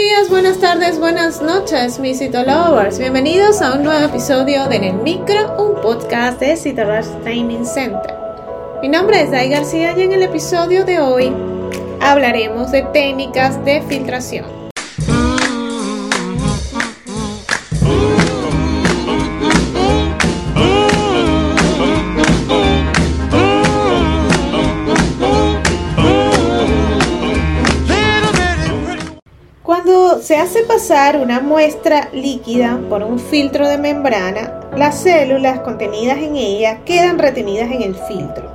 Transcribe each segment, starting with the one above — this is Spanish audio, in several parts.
días, buenas tardes, buenas noches, mis Cito Lovers. Bienvenidos a un nuevo episodio de En Micro, un podcast de Cito Training Center. Mi nombre es Dai García y en el episodio de hoy hablaremos de técnicas de filtración. Se hace pasar una muestra líquida por un filtro de membrana, las células contenidas en ella quedan retenidas en el filtro,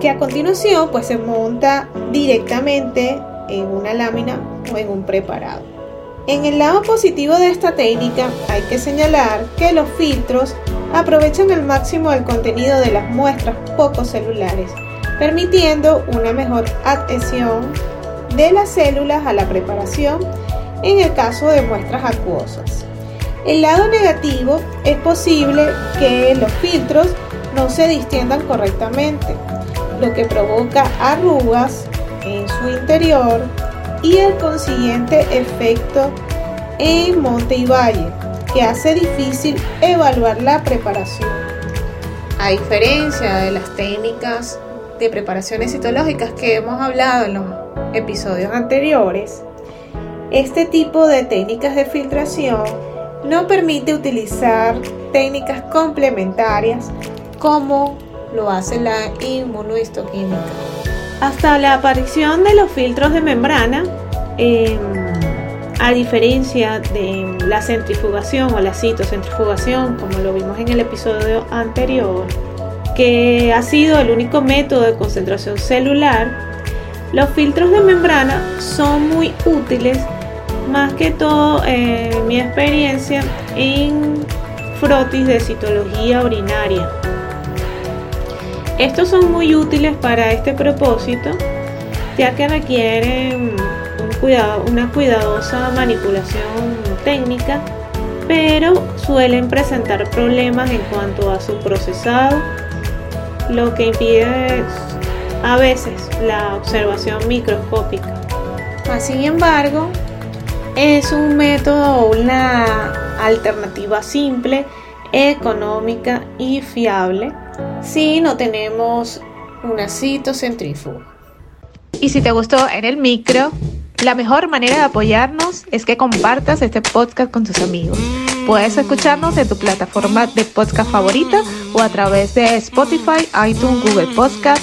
que a continuación pues se monta directamente en una lámina o en un preparado. En el lado positivo de esta técnica hay que señalar que los filtros aprovechan al máximo el contenido de las muestras poco celulares, permitiendo una mejor adhesión de las células a la preparación en el caso de muestras acuosas. El lado negativo es posible que los filtros no se distiendan correctamente, lo que provoca arrugas en su interior y el consiguiente efecto en monte y valle, que hace difícil evaluar la preparación. A diferencia de las técnicas de preparaciones citológicas que hemos hablado en los episodios anteriores, este tipo de técnicas de filtración no permite utilizar técnicas complementarias como lo hace la inmunohistoquímica. Hasta la aparición de los filtros de membrana, em, a diferencia de la centrifugación o la citocentrifugación, como lo vimos en el episodio anterior, que ha sido el único método de concentración celular, los filtros de membrana son muy útiles más que todo eh, mi experiencia en frotis de citología urinaria. Estos son muy útiles para este propósito, ya que requieren una cuidadosa manipulación técnica, pero suelen presentar problemas en cuanto a su procesado, lo que impide a veces la observación microscópica. Sin embargo, es un método una alternativa simple, económica y fiable si no tenemos una citocentrífuga. Y si te gustó en el micro, la mejor manera de apoyarnos es que compartas este podcast con tus amigos. Puedes escucharnos en tu plataforma de podcast favorita o a través de Spotify, iTunes, Google Podcast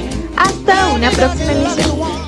una próxima emisión.